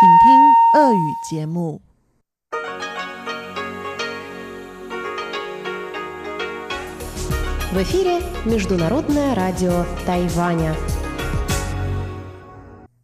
请听俄语节目。 В эфире Международное радио Тайваня.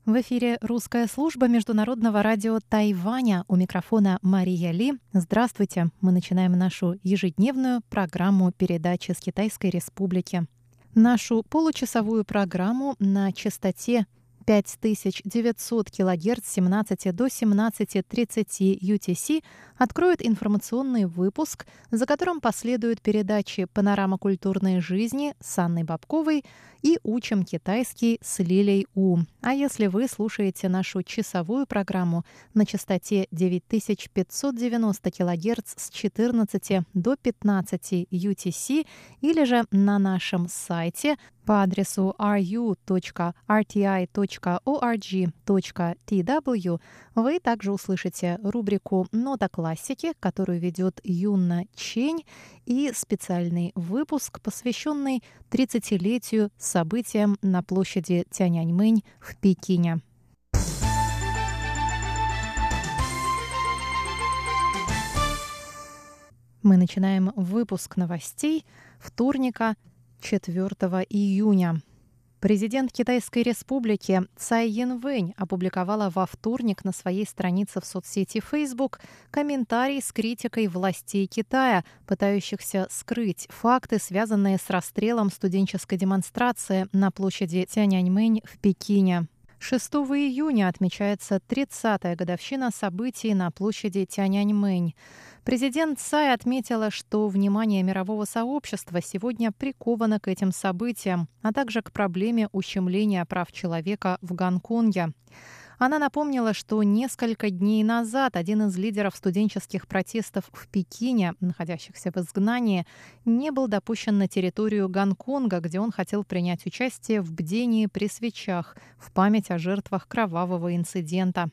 В эфире русская служба международного радио Тайваня. У микрофона Мария Ли. Здравствуйте. Мы начинаем нашу ежедневную программу передачи с Китайской Республики. Нашу получасовую программу на частоте 5900 кГц с 17 до 17.30 UTC откроет информационный выпуск, за которым последуют передачи «Панорама культурной жизни» с Анной Бабковой и «Учим китайский» с Лилей У. А если вы слушаете нашу часовую программу на частоте 9590 кГц с 14 до 15 UTC или же на нашем сайте по адресу ru.rti.org.tw вы также услышите рубрику «Нота классики», которую ведет Юна Чень, и специальный выпуск, посвященный 30-летию событиям на площади Тяньаньмэнь в Пекине. Мы начинаем выпуск новостей вторника 4 июня. Президент Китайской республики Цай Янвэнь опубликовала во вторник на своей странице в соцсети Facebook комментарий с критикой властей Китая, пытающихся скрыть факты, связанные с расстрелом студенческой демонстрации на площади Тяньаньмэнь в Пекине. 6 июня отмечается 30-я годовщина событий на площади Тяньаньмэнь. Президент Цай отметила, что внимание мирового сообщества сегодня приковано к этим событиям, а также к проблеме ущемления прав человека в Гонконге. Она напомнила, что несколько дней назад один из лидеров студенческих протестов в Пекине, находящихся в изгнании, не был допущен на территорию Гонконга, где он хотел принять участие в бдении при свечах в память о жертвах кровавого инцидента.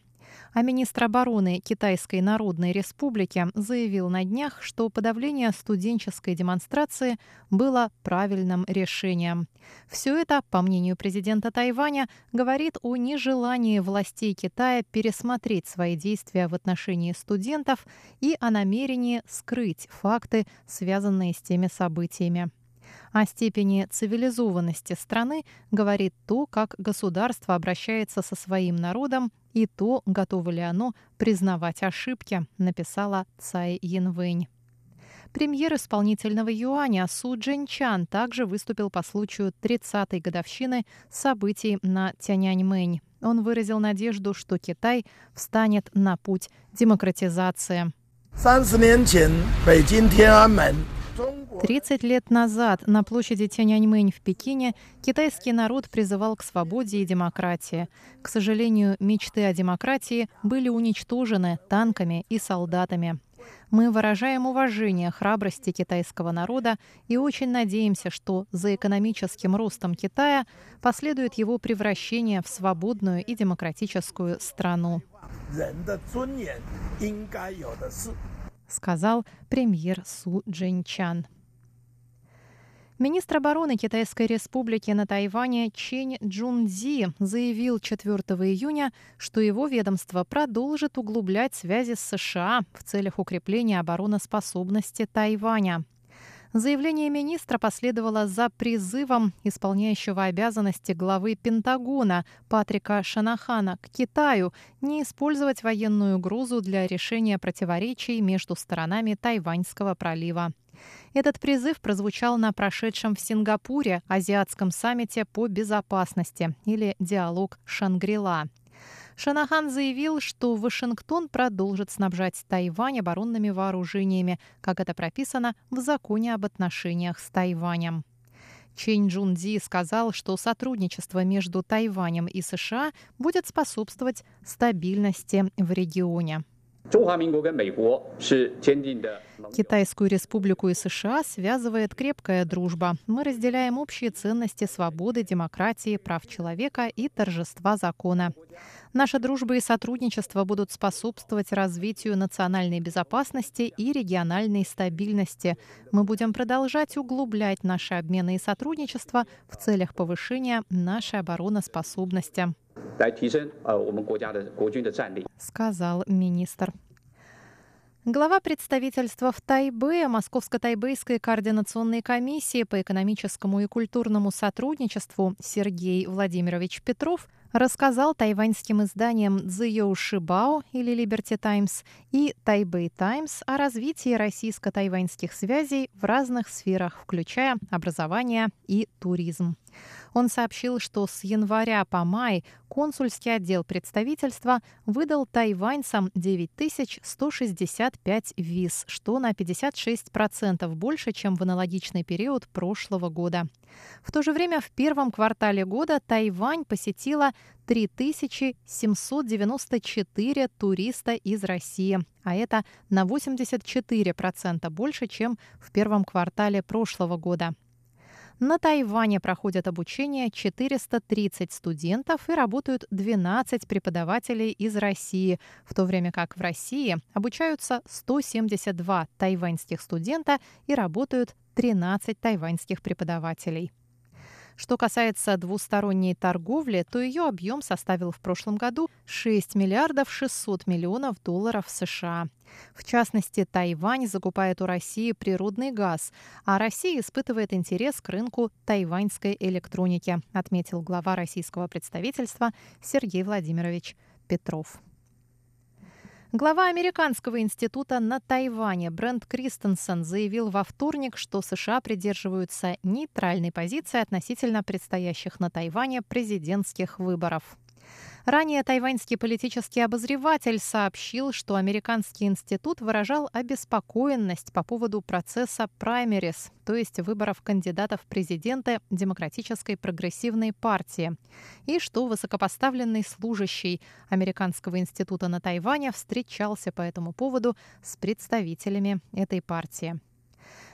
А министр обороны Китайской Народной Республики заявил на днях, что подавление студенческой демонстрации было правильным решением. Все это, по мнению президента Тайваня, говорит о нежелании властей Китая пересмотреть свои действия в отношении студентов и о намерении скрыть факты, связанные с теми событиями. О степени цивилизованности страны говорит то, как государство обращается со своим народом и то, готово ли оно признавать ошибки, написала Цай Янвэнь. Премьер исполнительного юаня Су Джинчан также выступил по случаю 30-й годовщины событий на Тяньаньмэнь. Он выразил надежду, что Китай встанет на путь демократизации. 30 лет назад на площади Тяньаньмэнь в Пекине китайский народ призывал к свободе и демократии. К сожалению, мечты о демократии были уничтожены танками и солдатами. Мы выражаем уважение храбрости китайского народа и очень надеемся, что за экономическим ростом Китая последует его превращение в свободную и демократическую страну сказал премьер Су Джинчан. Министр обороны Китайской республики на Тайване Чень Джунзи заявил 4 июня, что его ведомство продолжит углублять связи с США в целях укрепления обороноспособности Тайваня. Заявление министра последовало за призывом исполняющего обязанности главы Пентагона Патрика Шанахана к Китаю не использовать военную угрозу для решения противоречий между сторонами Тайваньского пролива. Этот призыв прозвучал на прошедшем в Сингапуре Азиатском саммите по безопасности или диалог Шангрила. Шанахан заявил, что Вашингтон продолжит снабжать Тайвань оборонными вооружениями, как это прописано в законе об отношениях с Тайванем. Чен Джунди сказал, что сотрудничество между Тайванем и США будет способствовать стабильности в регионе. Китайскую республику и США связывает крепкая дружба. Мы разделяем общие ценности свободы, демократии, прав человека и торжества закона. Наша дружба и сотрудничество будут способствовать развитию национальной безопасности и региональной стабильности. Мы будем продолжать углублять наши обмены и сотрудничество в целях повышения нашей обороноспособности сказал министр. Глава представительства в Тайбе Московско-Тайбэйской координационной комиссии по экономическому и культурному сотрудничеству Сергей Владимирович Петров рассказал тайваньским изданиям Цзиоу Шибао или Liberty Times и Тайбэй Таймс о развитии российско-тайваньских связей в разных сферах, включая образование и туризм. Он сообщил, что с января по май консульский отдел представительства выдал тайваньцам 9165 виз, что на 56% больше, чем в аналогичный период прошлого года. В то же время в первом квартале года Тайвань посетила 3794 туриста из России, а это на 84% больше, чем в первом квартале прошлого года. На Тайване проходят обучение 430 студентов и работают 12 преподавателей из России, в то время как в России обучаются 172 тайваньских студента и работают 13 тайваньских преподавателей. Что касается двусторонней торговли, то ее объем составил в прошлом году 6 миллиардов 600 миллионов долларов США. В частности, Тайвань закупает у России природный газ, а Россия испытывает интерес к рынку тайваньской электроники, отметил глава российского представительства Сергей Владимирович Петров. Глава Американского института на Тайване Брент Кристенсен заявил во вторник, что США придерживаются нейтральной позиции относительно предстоящих на Тайване президентских выборов. Ранее тайваньский политический обозреватель сообщил, что американский институт выражал обеспокоенность по поводу процесса праймерис, то есть выборов кандидатов в президенты Демократической прогрессивной партии, и что высокопоставленный служащий Американского института на Тайване встречался по этому поводу с представителями этой партии.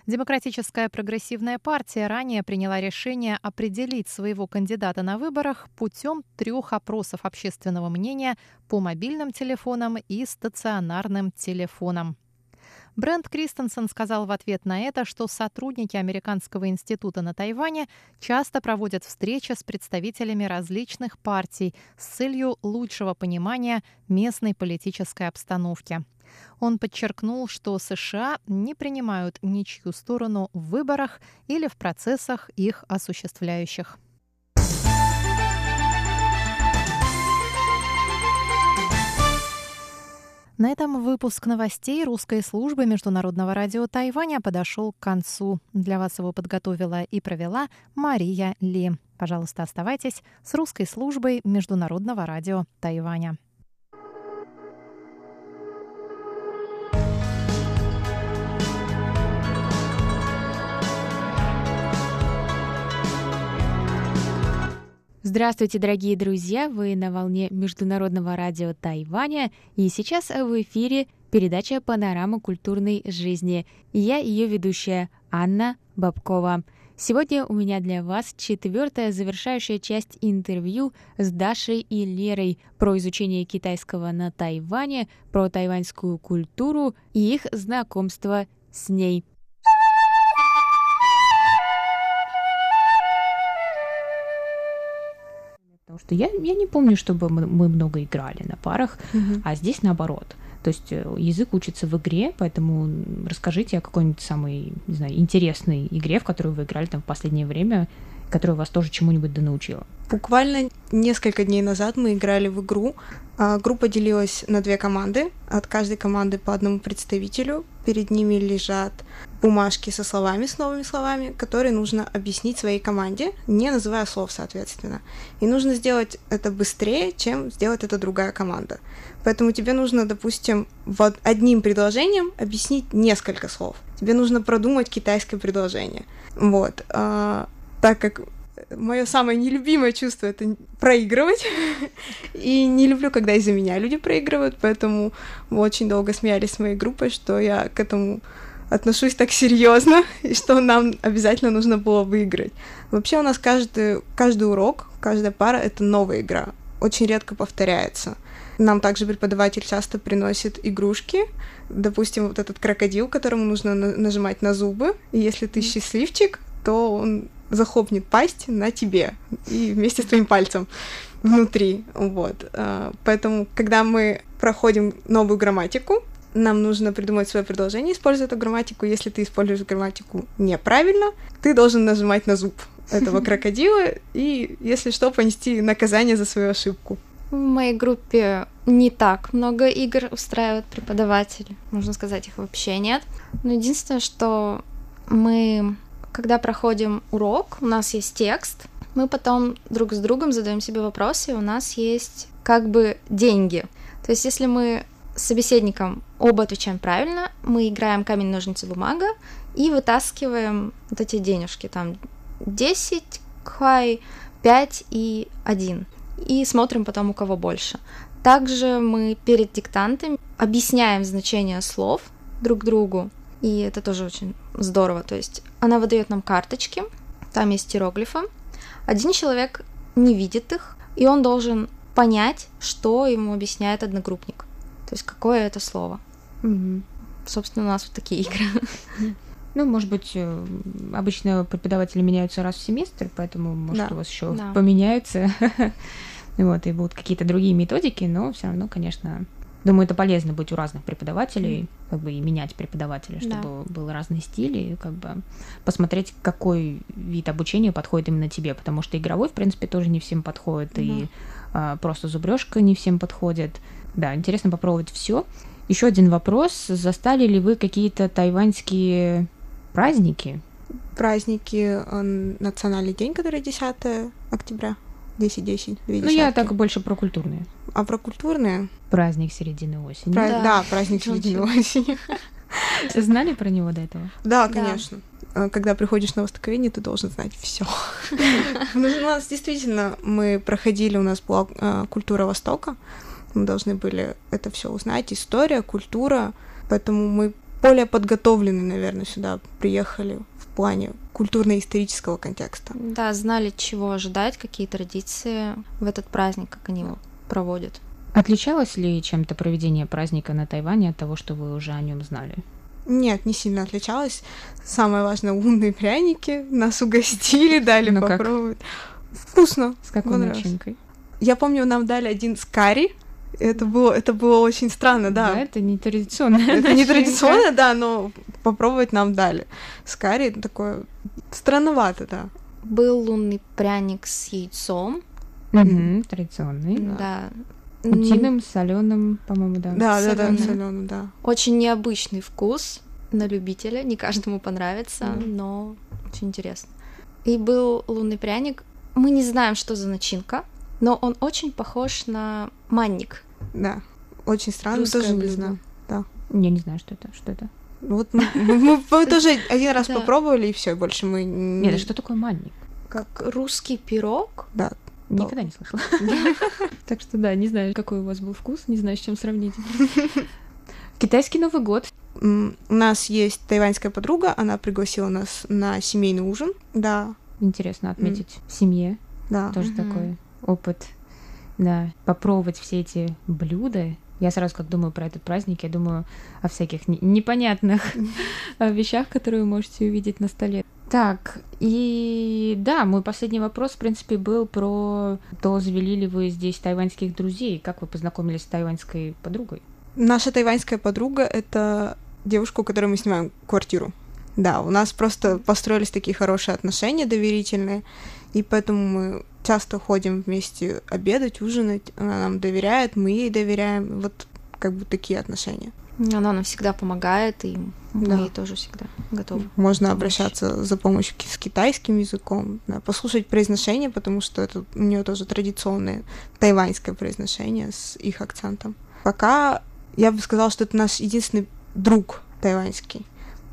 Демократическая прогрессивная партия ранее приняла решение определить своего кандидата на выборах путем трех опросов общественного мнения по мобильным телефонам и стационарным телефонам. Брент Кристенсен сказал в ответ на это, что сотрудники Американского института на Тайване часто проводят встречи с представителями различных партий с целью лучшего понимания местной политической обстановки. Он подчеркнул, что США не принимают ничью сторону в выборах или в процессах их осуществляющих. На этом выпуск новостей русской службы Международного радио Тайваня подошел к концу. Для вас его подготовила и провела Мария Ли. Пожалуйста, оставайтесь с русской службой Международного радио Тайваня. Здравствуйте, дорогие друзья! Вы на волне Международного радио Тайваня, и сейчас в эфире передача «Панорама культурной жизни». Я ее ведущая Анна Бабкова. Сегодня у меня для вас четвертая завершающая часть интервью с Дашей и Лерой про изучение китайского на Тайване, про тайваньскую культуру и их знакомство с ней. Потому что я, я не помню, чтобы мы, мы много играли на парах, угу. а здесь наоборот. То есть э, язык учится в игре, поэтому расскажите о какой-нибудь самой, не знаю, интересной игре, в которую вы играли там в последнее время, которая вас тоже чему-нибудь да научила. Буквально несколько дней назад мы играли в игру. А, группа делилась на две команды. От каждой команды по одному представителю. Перед ними лежат бумажки со словами, с новыми словами, которые нужно объяснить своей команде, не называя слов, соответственно. И нужно сделать это быстрее, чем сделать это другая команда. Поэтому тебе нужно, допустим, вот одним предложением объяснить несколько слов. Тебе нужно продумать китайское предложение. Вот. Так как мое самое нелюбимое чувство это проигрывать. И не люблю, когда из-за меня люди проигрывают, поэтому мы очень долго смеялись с моей группой, что я к этому отношусь так серьезно, и что нам обязательно нужно было выиграть. Вообще у нас каждый, каждый урок, каждая пара — это новая игра, очень редко повторяется. Нам также преподаватель часто приносит игрушки, допустим, вот этот крокодил, которому нужно на- нажимать на зубы, и если ты счастливчик, то он захлопнет пасть на тебе и вместе с твоим пальцем. внутри, вот. А, поэтому, когда мы проходим новую грамматику, нам нужно придумать свое предложение, используя эту грамматику. Если ты используешь грамматику неправильно, ты должен нажимать на зуб этого крокодила и, если что, понести наказание за свою ошибку. В моей группе не так много игр устраивают преподаватели. Можно сказать, их вообще нет. Но единственное, что мы, когда проходим урок, у нас есть текст, мы потом друг с другом задаем себе вопросы, и у нас есть как бы деньги. То есть, если мы с собеседником оба отвечаем правильно, мы играем камень, ножницы, бумага и вытаскиваем вот эти денежки, там 10 кхай, 5 и 1 и смотрим потом, у кого больше. Также мы перед диктантом объясняем значение слов друг другу, и это тоже очень здорово. То есть она выдает нам карточки, там есть иероглифы. Один человек не видит их, и он должен понять, что ему объясняет одногруппник. То есть какое это слово. Mm-hmm. Собственно, у нас вот такие игры. Ну, может быть, э, обычно преподаватели меняются раз в семестр, поэтому, может, да. у вас еще да. поменяются. вот, и будут какие-то другие методики, но все равно, конечно, думаю, это полезно быть у разных преподавателей, как бы и менять преподавателя, чтобы да. был разный стиль, и как бы посмотреть, какой вид обучения подходит именно тебе, потому что игровой, в принципе, тоже не всем подходит, mm. и а, просто зубрежка не всем подходит. Да, интересно попробовать все. Еще один вопрос: застали ли вы какие-то тайваньские праздники? Праздники э, Национальный день, который 10 октября. 10-10. Ну, я так больше про культурные. А про культурные? Праздник середины осени. Про... Да. да, праздник середины осени. Знали про него до этого? Да, конечно. Да. Когда приходишь на востоковедение, ты должен знать все. Ну, у нас действительно мы проходили, у нас была а, культура Востока. Мы должны были это все узнать, история, культура. Поэтому мы более подготовлены, наверное, сюда приехали в плане культурно-исторического контекста. Да, знали, чего ожидать, какие традиции в этот праздник, как они его проводят. Отличалось ли чем-то проведение праздника на Тайване от того, что вы уже о нем знали? Нет, не сильно отличалось. Самое важное, лунные пряники. Нас угостили, дали ну попробовать. Как? Вкусно. С какой начинкой? Я помню, нам дали один с карри, это было, это было очень странно, да. Да, это не традиционно. Это не традиционно, да, но попробовать нам дали. С карри такое странновато, да. Был лунный пряник с яйцом. Угу, традиционный. Да. Утиным, соленым, по-моему, да. Да, да, да, соленым, да. Очень необычный вкус на любителя, не каждому понравится, mm. но очень интересно. И был лунный пряник. Мы не знаем, что за начинка, но он очень похож на манник. Да, очень странно, Русское тоже блюдо. не знаю. Да. Я не знаю, что это, что это. Вот мы, мы, мы тоже один раз попробовали, и все, больше мы... Нет, а что такое манник? Как русский пирог. Да. Никогда не слышала. Так что да, не знаю, какой у вас был вкус, не знаю, с чем сравнить. Китайский Новый год. У нас есть тайваньская подруга, она пригласила нас на семейный ужин, да. Интересно отметить в семье. Да. Тоже такой опыт, да, попробовать все эти блюда. Я сразу как думаю про этот праздник, я думаю о всяких непонятных вещах, которые вы можете увидеть на столе. Так, и да, мой последний вопрос, в принципе, был про то, завели ли вы здесь тайваньских друзей, как вы познакомились с тайваньской подругой? Наша тайваньская подруга — это девушка, у которой мы снимаем квартиру. Да, у нас просто построились такие хорошие отношения доверительные, и поэтому мы часто ходим вместе обедать, ужинать, она нам доверяет, мы ей доверяем, вот как бы такие отношения. Она нам всегда помогает, и мы ей тоже всегда готовы. Можно обращаться за помощью с китайским языком, да, послушать произношение, потому что это у нее тоже традиционное тайваньское произношение с их акцентом. Пока я бы сказала, что это наш единственный друг тайваньский.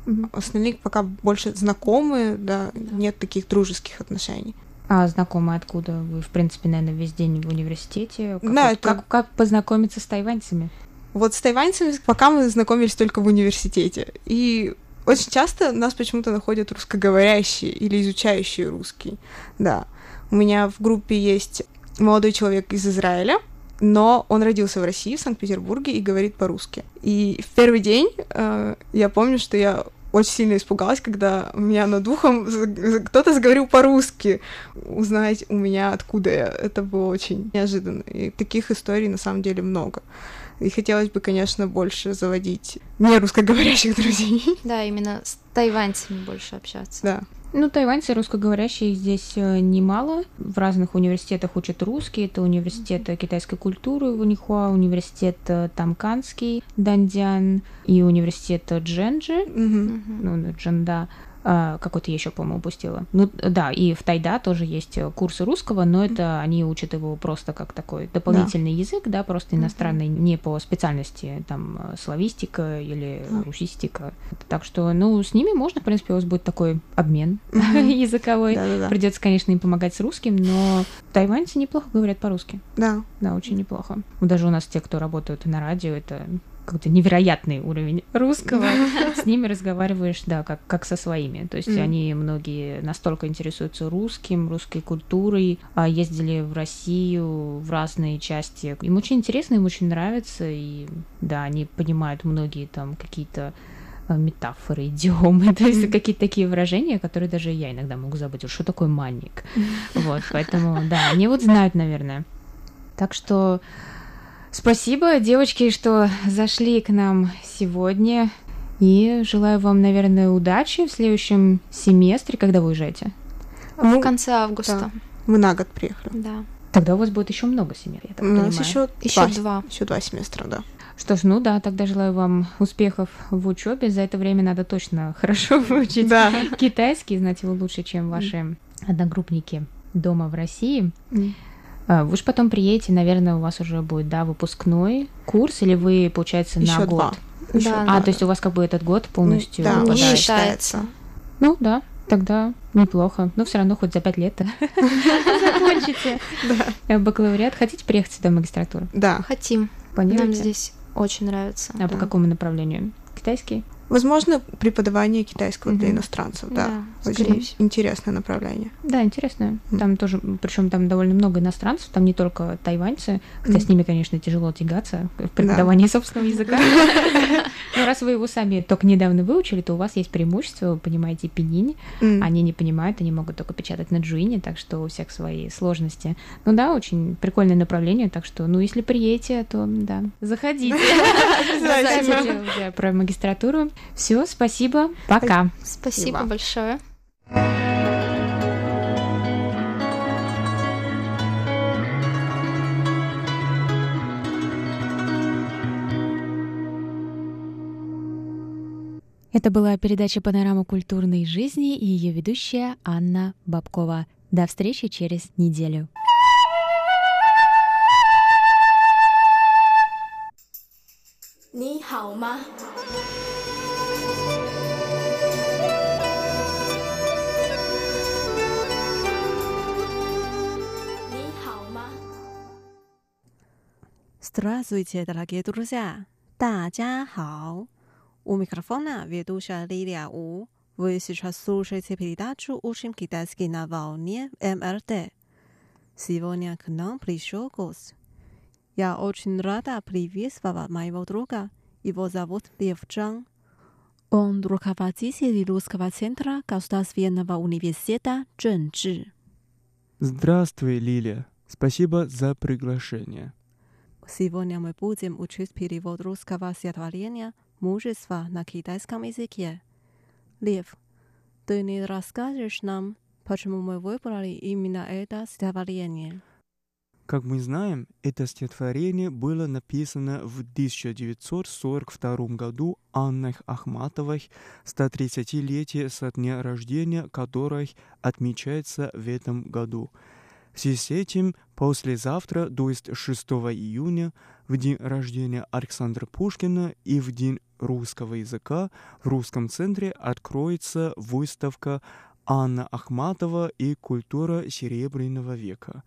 Mm-hmm. Остальные пока больше знакомые, да, да, нет таких дружеских отношений. А знакомы откуда? Вы, в принципе, наверное, весь день в университете. Как, да, это... как, как познакомиться с тайваньцами? Вот с тайваньцами пока мы знакомились только в университете. И очень часто нас почему-то находят русскоговорящие или изучающие русский. Да. У меня в группе есть молодой человек из Израиля, но он родился в России, в Санкт-Петербурге, и говорит по-русски. И в первый день э, я помню, что я очень сильно испугалась, когда у меня над ухом кто-то заговорил по-русски. Узнать у меня, откуда я, это было очень неожиданно. И таких историй на самом деле много. И хотелось бы, конечно, больше заводить не русскоговорящих друзей. Да, именно с тайваньцами больше общаться. Да. Ну, тайваньцы русскоговорящие здесь э, немало. В разных университетах учат русский. Это университет китайской культуры Ванихуа, университет э, Тамканский, Дандян и университет Дженджи, Мгм. ну, Джанда. А, какой-то еще, по-моему, упустила. Ну, да, и в Тайда тоже есть э, курсы русского, но это они учат его просто как такой дополнительный язык, да, просто иностранный, не по специальности, там, э, славистика или Мгм. русистика. Так что, ну, с ними можно, в принципе, у вас будет такой обмен Мгм. языковой. Да-да-да. Придется, конечно, им помогать с русским, но тайваньцы неплохо говорят по-русски. Да. Да, очень неплохо. Даже у нас те, кто работают на радио, это какой-то невероятный уровень русского. С ними разговариваешь, да, как, как со своими. То есть Мгм. они многие настолько интересуются русским, русской культурой, а ездили в Россию, в разные части. Им очень интересно, им очень нравится, и да, они понимают многие там какие-то э, метафоры, идиомы, то есть какие-то такие выражения, которые даже я иногда могу забыть. Что такое манник? Вот, поэтому, да, они вот знают, наверное. Так что спасибо, девочки, что зашли к нам сегодня. И желаю вам, наверное, удачи в следующем семестре, когда вы уезжаете. Ну, в конце августа. Мы на год приехали. Да. Тогда у вас будет еще много семестров, я так У нас понимаю. еще Еще два. Еще два семестра, да. Что ж, ну да, тогда желаю вам успехов в учебе. За это время надо точно хорошо выучить Да. китайский, знать его лучше, чем ваши одногруппники дома в России. М. А, Вы же потом приедете, наверное, у вас уже будет, да, выпускной курс, или вы, получается, Еще на два. год? Ещё Да, два, А, то есть у вас как бы этот год полностью Да, Не выпадает. считается. Ну да, тогда неплохо. Но все равно хоть за пять лет закончите бакалавриат. Хотите приехать сюда в магистратуру? Да. Хотим. Нам здесь очень нравится. А по да. какому направлению? Китайский? Возможно, преподавание китайского для Мгм. иностранцев, да. Да, Очень всего. интересное направление. Да, интересно. Мгм. Там тоже, причем там довольно много иностранцев, там не только тайваньцы, хотя с Мгм. ними, конечно, тяжело тягаться в преподавании собственного языка. Но раз вы его сами только недавно выучили, то у вас есть преимущество, вы понимаете пининь, М. они не понимают, они могут только печатать на джуине, так что у всех свои сложности. Ну да, очень прикольное направление, так что, ну, если приедете, то да, заходите. Про магистратуру. Все, спасибо, пока. Спасибо Спасибо. большое. Это была передача «Панорама культурной жизни» и ее ведущая Анна Бабкова. До встречи через неделю. 你 Здравствуйте, дорогие друзья! 大家好! У микрофона ведущая Лилия У. Вы сейчас слушаете передачу «Учим китайский на волне МРТ». Сегодня к нам пришел гость. Я очень рада приветствовать моего друга. Его зовут Лев Чжан. Он руководитель Русского центра Государственного университета Чжэнчжи. Здравствуй, Лилия. Спасибо за приглашение. Сегодня мы будем учить перевод русского стихотворения «Мужество» на китайском языке. Лев, ты не расскажешь нам, почему мы выбрали именно это стихотворение? Как мы знаем, это стихотворение было написано в 1942 году Анной Ахматовой, 130-летие со дня рождения которой отмечается в этом году. В связи с этим послезавтра, то есть 6 июня, в день рождения Александра Пушкина и в день русского языка в Русском центре откроется выставка Анна Ахматова и культура Серебряного века.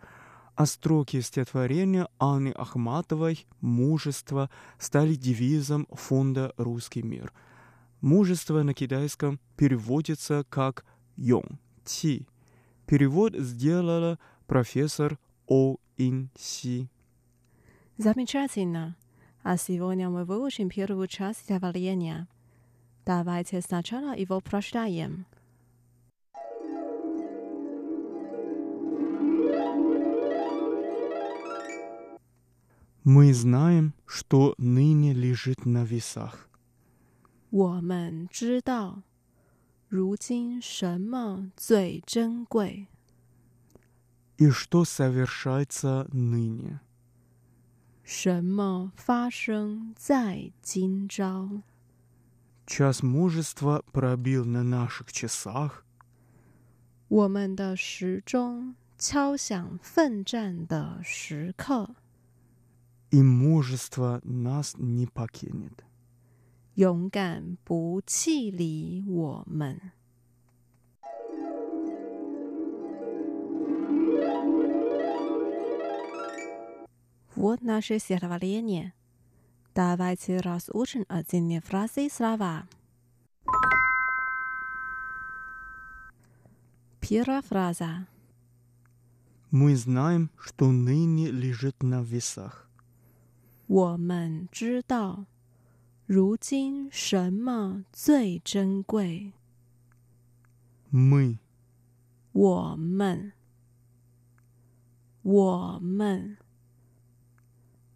А строки стихотворения Анны Ахматовой «Мужество» стали девизом фонда «Русский мир». Мужество на китайском переводится как «Йон Ти». Перевод сделала профессор О Ин Си. Замечательно. А сегодня мы выучим первую часть стихотворения. Давайте сначала его прочитаем. Мы знаем, что ныне лежит на весах. 我们知道，如今什么最珍贵？ И что совершается ныне. 什么发生在今朝？ Час мужества пробил на наших часах, 我们的时钟敲响奋战的时刻， и мужество нас не покинет. 勇敢不弃离我们。 Вот наше стихотворение. Давайте разучим отдельные фразы и слова. Первая фраза. Мы знаем, что ныне лежит на весах. 我们知道，如今什么最珍贵？ Мы 我们，我们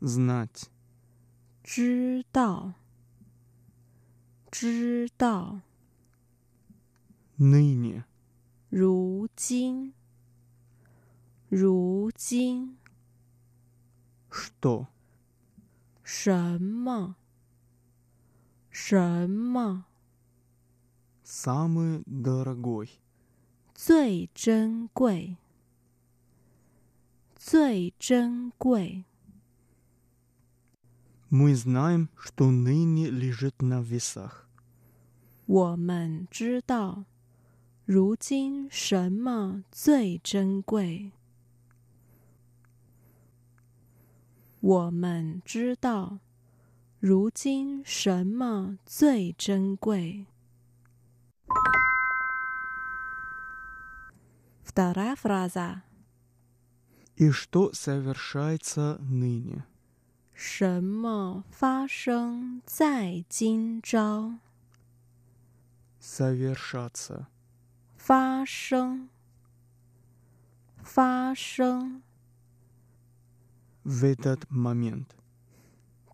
знать, 知道，知道， ныне 如今，如今 что 什么？什么 самый дорогой, 最珍贵？最珍贵。 Мы знаем, что ныне лежит на весах. 我们知道，如今什么最珍贵？我们知道，如今什么最珍贵？Вторая фраза. И что совершается ныне? 什么发生在今朝？ Совершаться. 发生，发生。 В этот момент.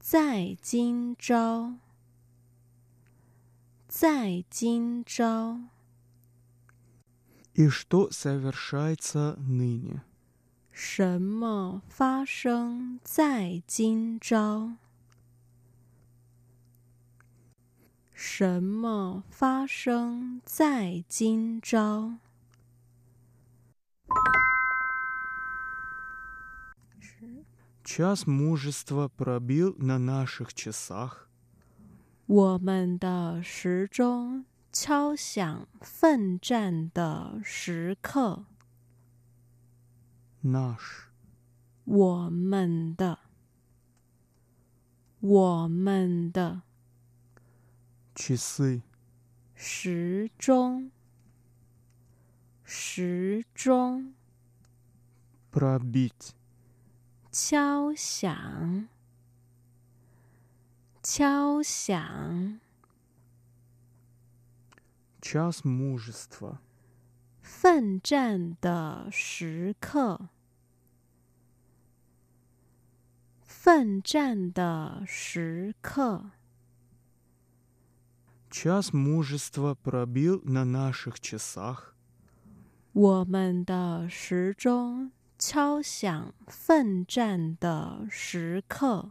在今朝，在今朝， И что совершается ныне? 什么发生在今朝？什么发生在今朝？ Час мужества пробил на наших часах. 我们的时钟敲响奋战的时刻， Наш. 我们的，我们的。 Часы. 时钟，时钟， Пробить. 敲响，敲响， Час мужества. 奋战的时刻，奋战的时刻， Час мужества пробил на наших часах. 我们的时钟敲响奋战的时刻，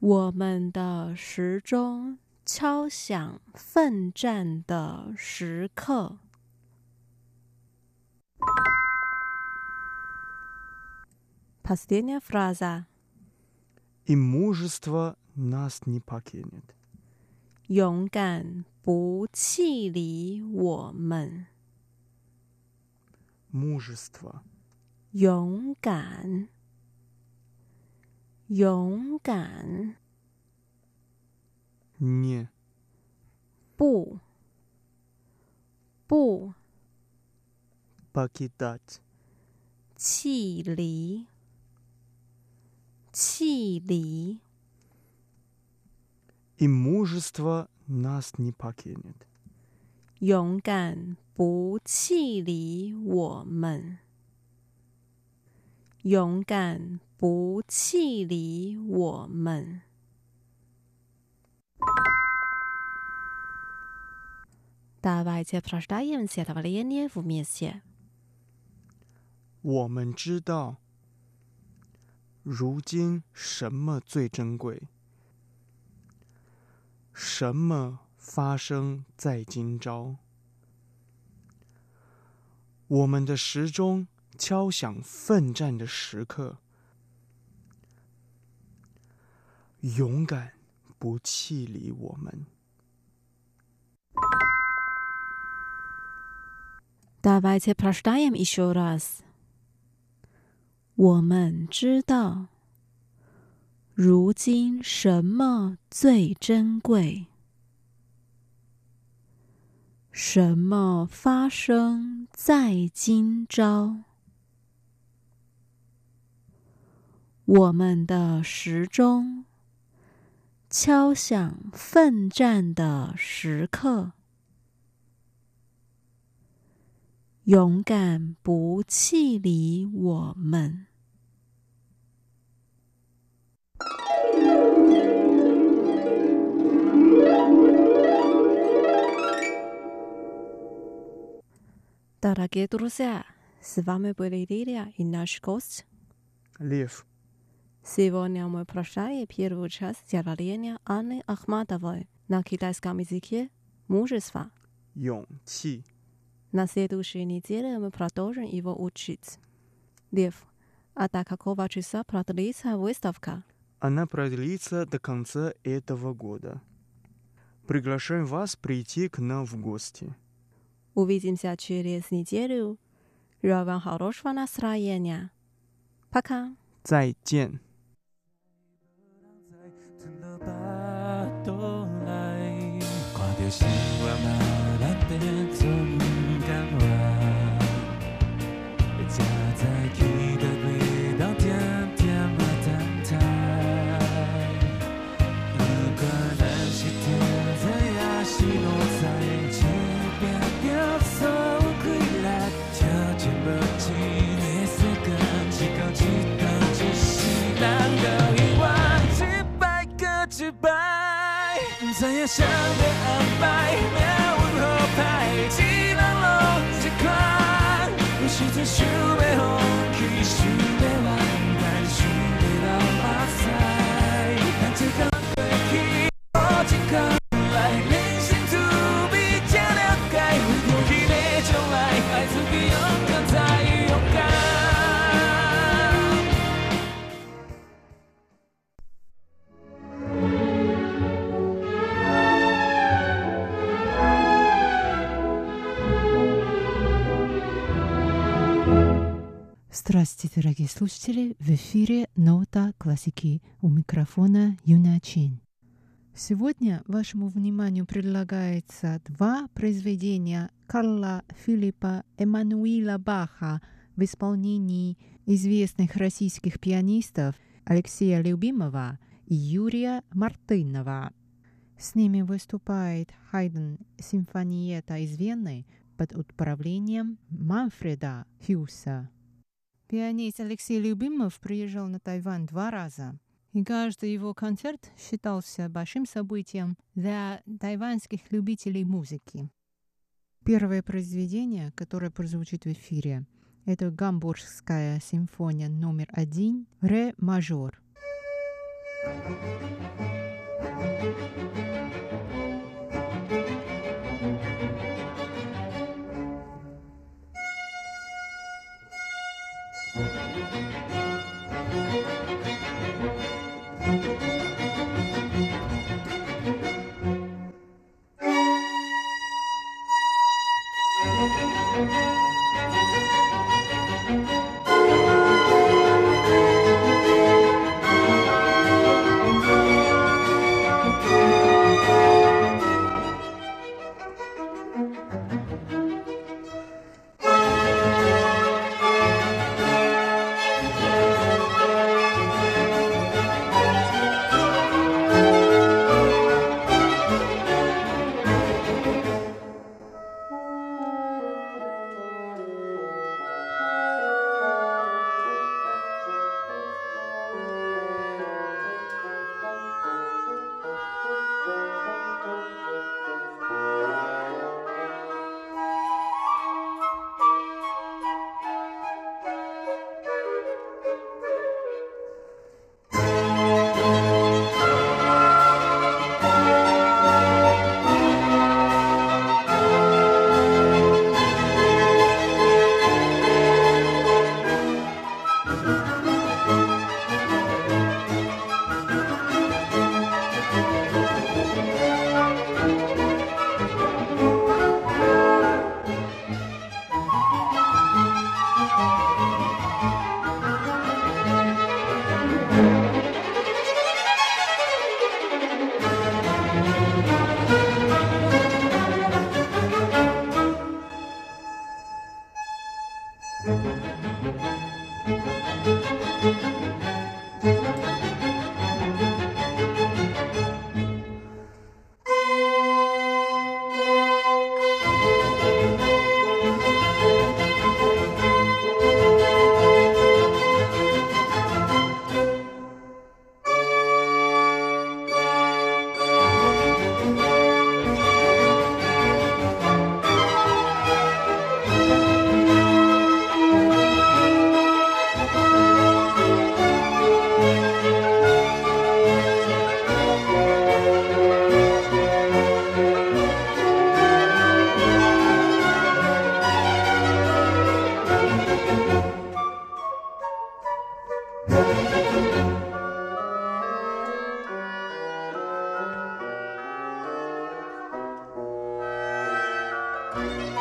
我们的时钟 敲响奋战的时刻。Последняя фраза. И мужество нас не покинет. 勇敢不弃离我们， Мужество. 勇敢，勇敢， Не 不，不 покидать. 弃离，弃离， и мужество нас не покинет. 勇敢不弃离我们，勇敢不弃离我们。 我们知道，如今什么最珍贵？什么发生在今朝？我们的时钟敲响奋战的时刻，勇敢。不弃离我们。 Давайте прочитаем еще раз. 我们知道，如今什么最珍贵？什么发生在今朝？我们的时钟 敲响奋战的时刻，勇敢不气馁，我们。Dak je toľko, zvažme peležiľa ináš kost. Live. Сегодня мы прощаем первую часть тиражения Анны Ахматовой на китайском языке «Мужество». Юнчи. На следующей неделе мы продолжим его учить. Лев, а до какого часа продлится выставка? Она продлится до конца этого года. Приглашаем вас прийти к нам в гости. Увидимся через неделю. Желаю вам хорошего настроения. Пока. 再见。到来。看着星那蓝天。 ฉั安排ป็นอันไปแมวหุ่น Здравствуйте, дорогие слушатели! В эфире «Нота классики» у микрофона Юна Чин. Сегодня вашему вниманию предлагается два произведения Карла Филиппа Эммануила Баха в исполнении известных российских пианистов Алексея Любимова и Юрия Мартынова. С ними выступает Хайден симфониета из Вены под управлением Манфреда Хьюса. Пианист Алексей Любимов приезжал на Тайвань два раза, и каждый его концерт считался большим событием для тайваньских любителей музыки. Первое произведение, которое прозвучит в эфире, это Гамбургская симфония номер один «Ре мажор». Далее Thank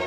you.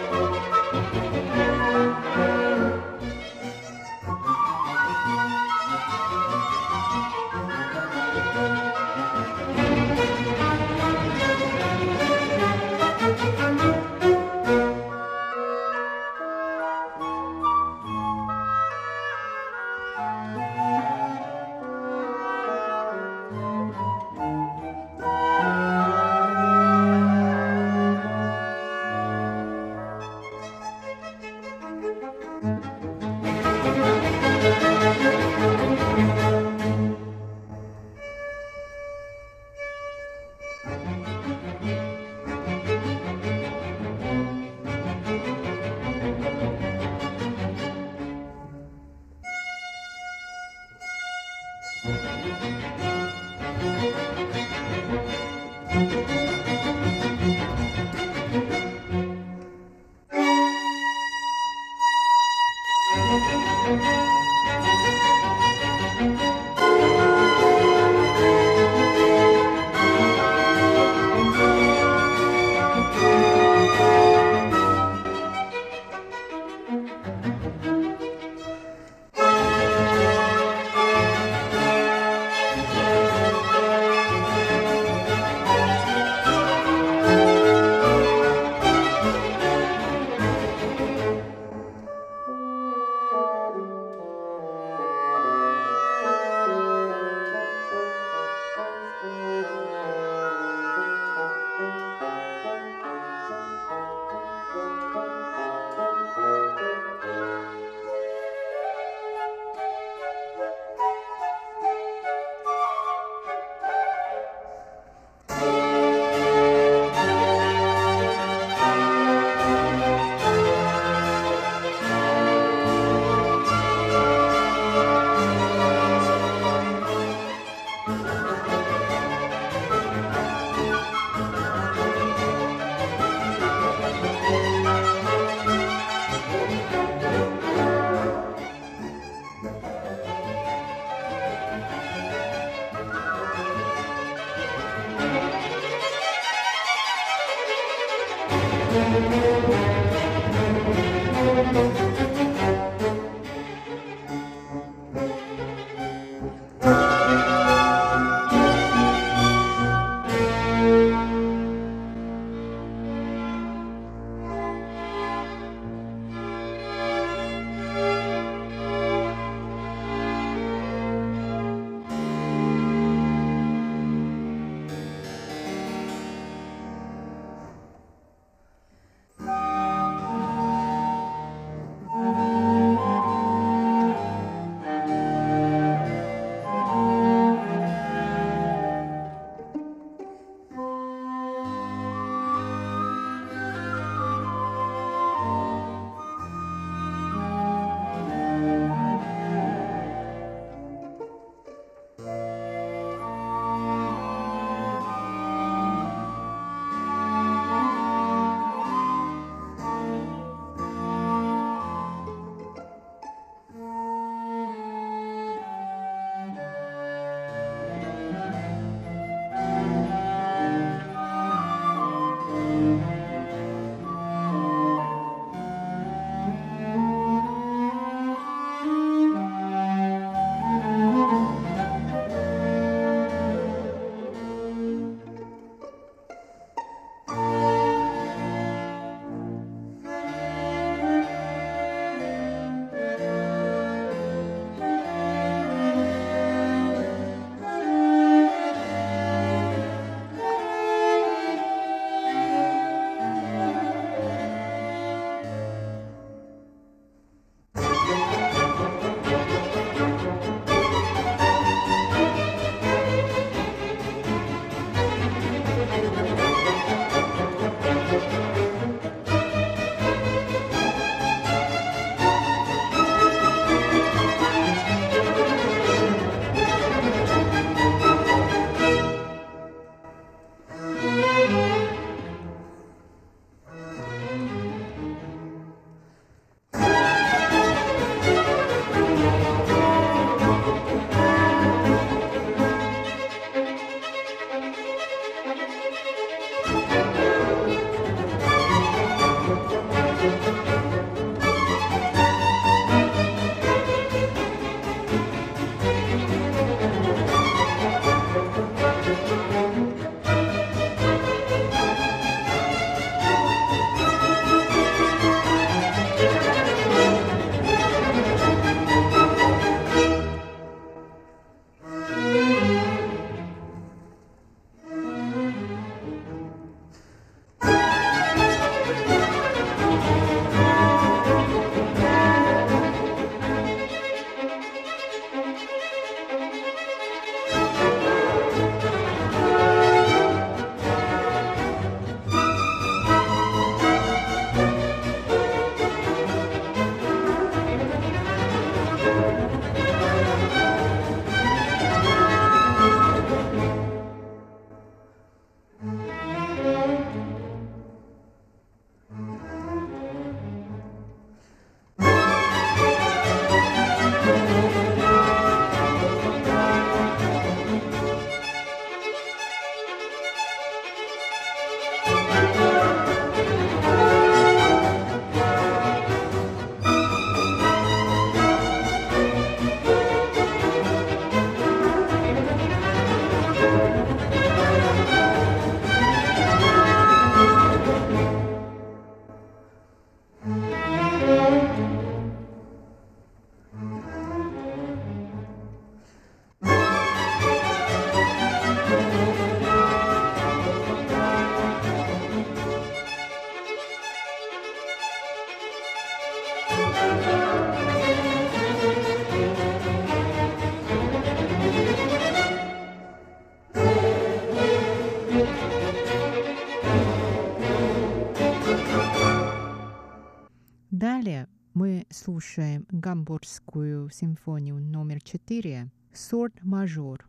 Слушаем Гамбургскую симфонию номер 4 «Сорт мажор».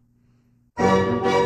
была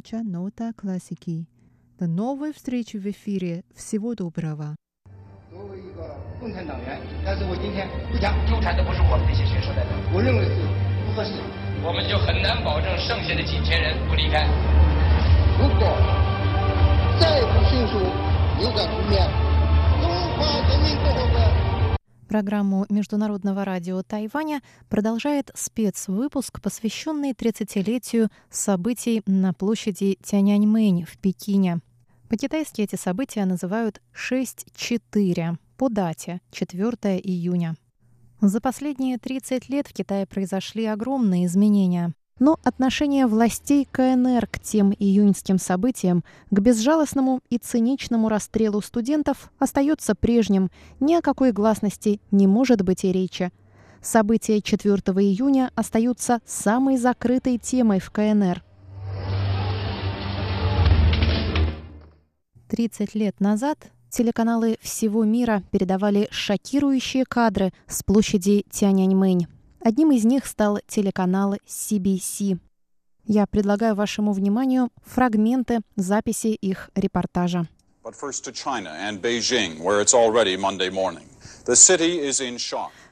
передача «Нота классики». До новой встречи в эфире. Всего доброго. 作为一个共产党员，但是我今天不讲，纠缠的不是我们这些学生代表，我认为是不合适。我们就很难保证剩下的几千人不离开。如果再不迅速扭转局面，中华人民共和国。 Программу Международного радио Тайваня продолжает спецвыпуск, посвященный 30-летию событий на площади Тяньаньмэнь в Пекине. По-китайски эти события называют 6-4 по дате 4 июня. За последние 30 лет в Китае произошли огромные изменения. Но отношение властей КНР к тем июньским событиям, к безжалостному и циничному расстрелу студентов остается прежним. Ни о какой гласности не может быть и речи. События 4 июня остаются самой закрытой темой в КНР. 30 лет назад телеканалы всего мира передавали шокирующие кадры с площади Тяньаньмэнь. Одним из них стал телеканал CBC. Я предлагаю вашему вниманию фрагменты записи их репортажа. But first to China and Beijing, where it's.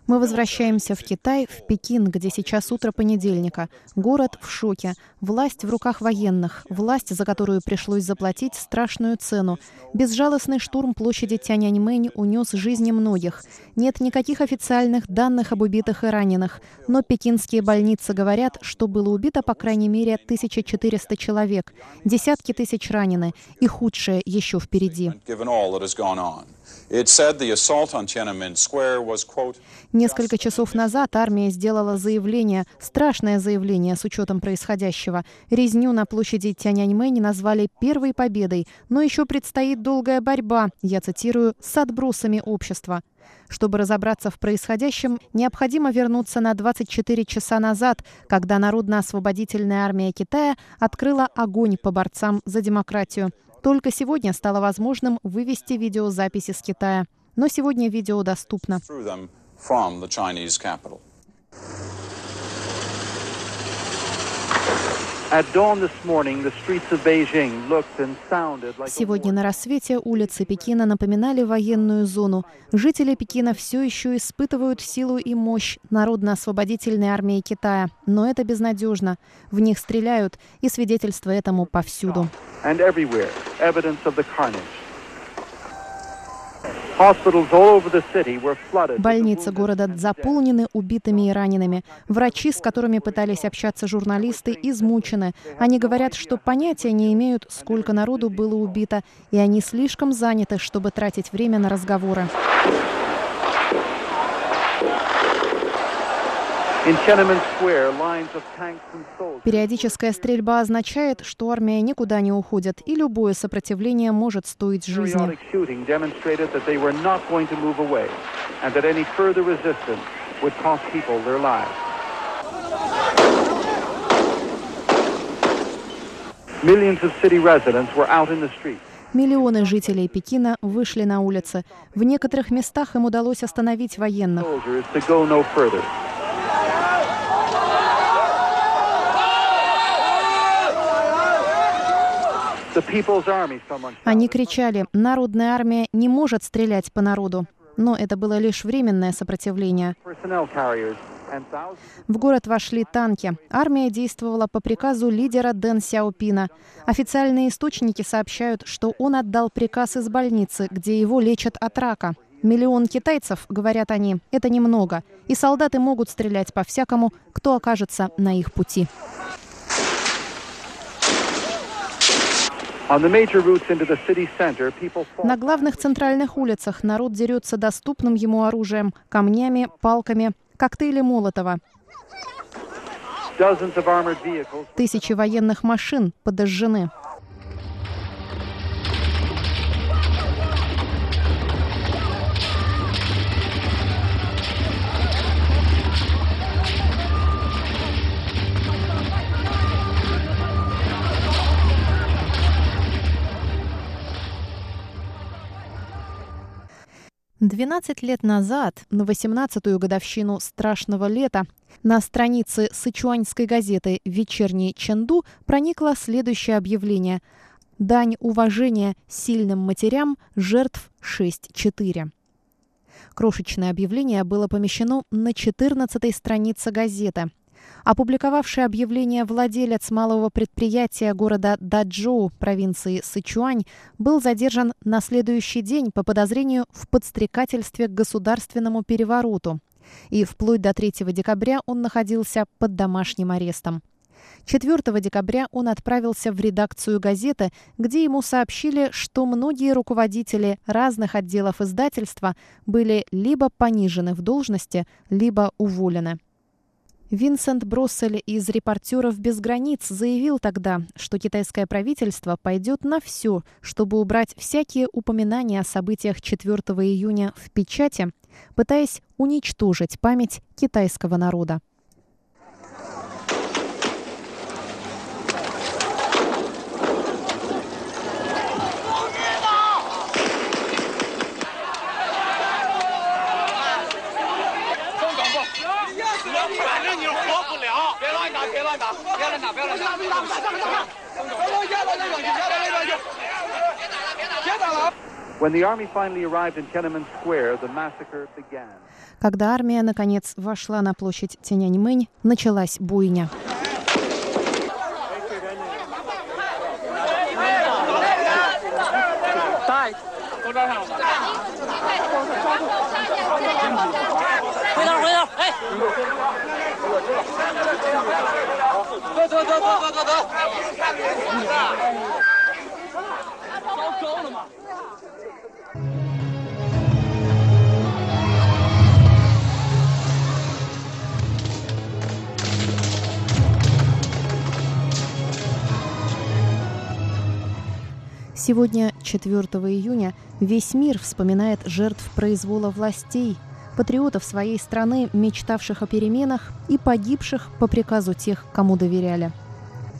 Мы возвращаемся в Китай, в Пекин, где сейчас утро понедельника. Город в шоке. Власть в руках военных. Власть, за которую пришлось заплатить страшную цену. Безжалостный штурм площади Тяньаньмэнь унес жизни многих. Нет никаких официальных данных об убитых и раненых. Но пекинские больницы говорят, что было убито по крайней мере 1400 человек. Десятки тысяч ранены. И худшее еще впереди. Несколько часов назад армия сделала заявление, страшное заявление с учетом происходящего. Резню на площади Тяньаньмэнь назвали первой победой, но еще предстоит долгая борьба, я цитирую, с отбросами общества. Чтобы разобраться в происходящем, необходимо вернуться на 24 часа назад, когда Народно-освободительная армия Китая открыла огонь по борцам за демократию. Только сегодня стало возможным вывести видеозаписи с Китая. Но сегодня видео доступно. From the Chinese capital. At dawn this morning, the streets of Beijing looked and sounded like a Сегодня на рассвете улицы Пекина напоминали военную зону. Жители Пекина все еще испытывают силу и мощь Народно-освободительной армии Китая. Но это безнадежно. В них стреляют, и свидетельства этому повсюду. and everywhere evidence of the carnage. Больницы города заполнены убитыми и ранеными. Врачи, с которыми пытались общаться журналисты, измучены. Они говорят, что понятия не имеют, сколько народу было убито, и они слишком заняты, чтобы тратить время на разговоры. Периодическая стрельба означает, что армия никуда не уходит, и любое сопротивление может стоить жизни. Миллионы жителей Пекина вышли на улицы. В некоторых местах им удалось остановить военных. Они кричали, народная армия не может стрелять по народу. Но это было лишь временное сопротивление. В город вошли танки. Армия действовала по приказу лидера Дэн Сяопина. Официальные источники сообщают, что он отдал приказ из больницы, где его лечат от рака. Миллион китайцев, говорят они, это немного. И солдаты могут стрелять по всякому, кто окажется на их пути. На главных центральных улицах народ дерется доступным ему оружием, камнями, палками, коктейли Молотова. Тысячи военных машин подожжены. 12 лет назад, на 18-ю годовщину страшного лета, на странице сычуаньской газеты «Вечерний Ченду» проникло следующее объявление «Дань уважения сильным матерям жертв 6.4». Крошечное объявление было помещено на 14-й странице газеты. Опубликовавший объявление владелец малого предприятия города Даджоу провинции Сычуань был задержан на следующий день по подозрению в подстрекательстве к государственному перевороту. И вплоть до 3 декабря он находился под домашним арестом. 4 декабря он отправился в редакцию газеты, где ему сообщили, что многие руководители разных отделов издательства были либо понижены в должности, либо уволены. Винсент Броссель из «Репортеров без границ» заявил тогда, что китайское правительство пойдет на все, чтобы убрать всякие упоминания о событиях 4 июня в печати, пытаясь уничтожить память китайского народа. Когда армия, наконец, вошла на площадь Тяньаньмэнь, началась буйня. Сегодня, 4 июня, весь мир вспоминает жертв произвола властей, патриотов своей страны, мечтавших о переменах и погибших по приказу тех, кому доверяли.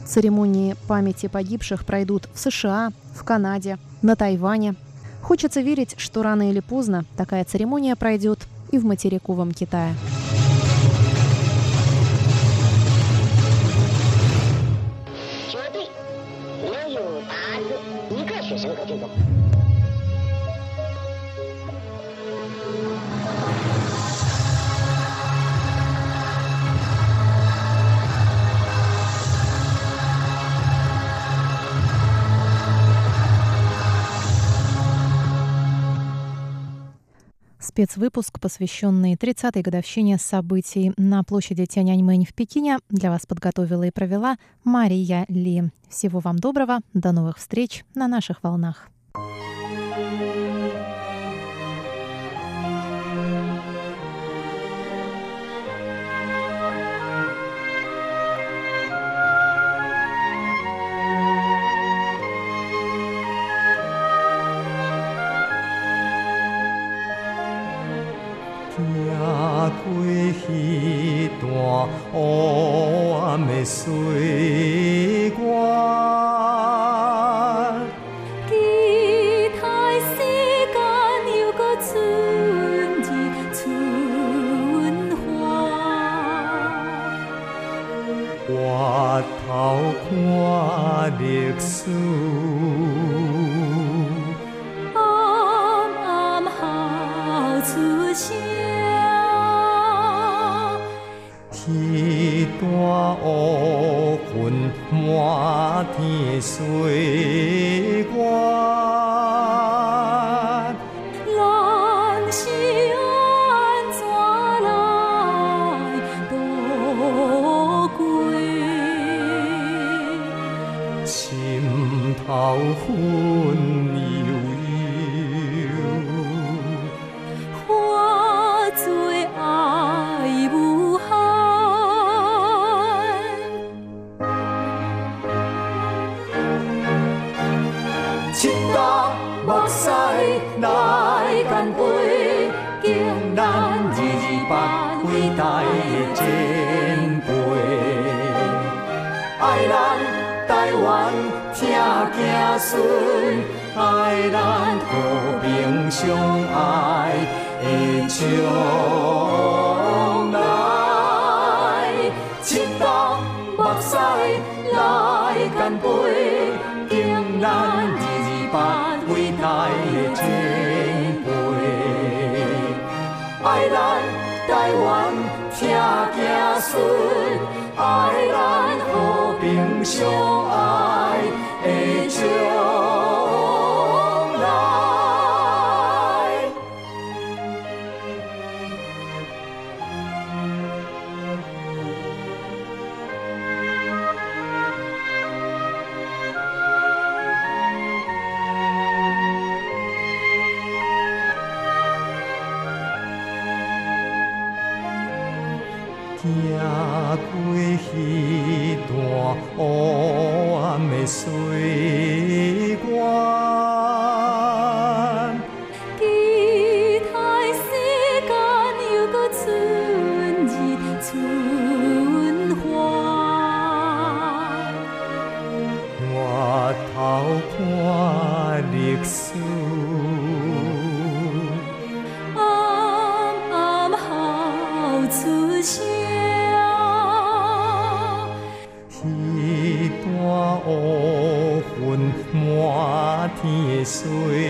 Церемонии памяти погибших пройдут в США, в Канаде, на Тайване. Хочется верить, что рано или поздно такая церемония пройдет и в материковом Китае. Спецвыпуск, посвященный 30-й годовщине событий на площади Тяньаньмэнь в Пекине, для вас подготовила и провела Мария Ли. Всего вам доброго, до новых встреч на наших волнах. 一段黑暗的岁月。咱听子孙爱咱和平相爱的情。sweet. abençoe.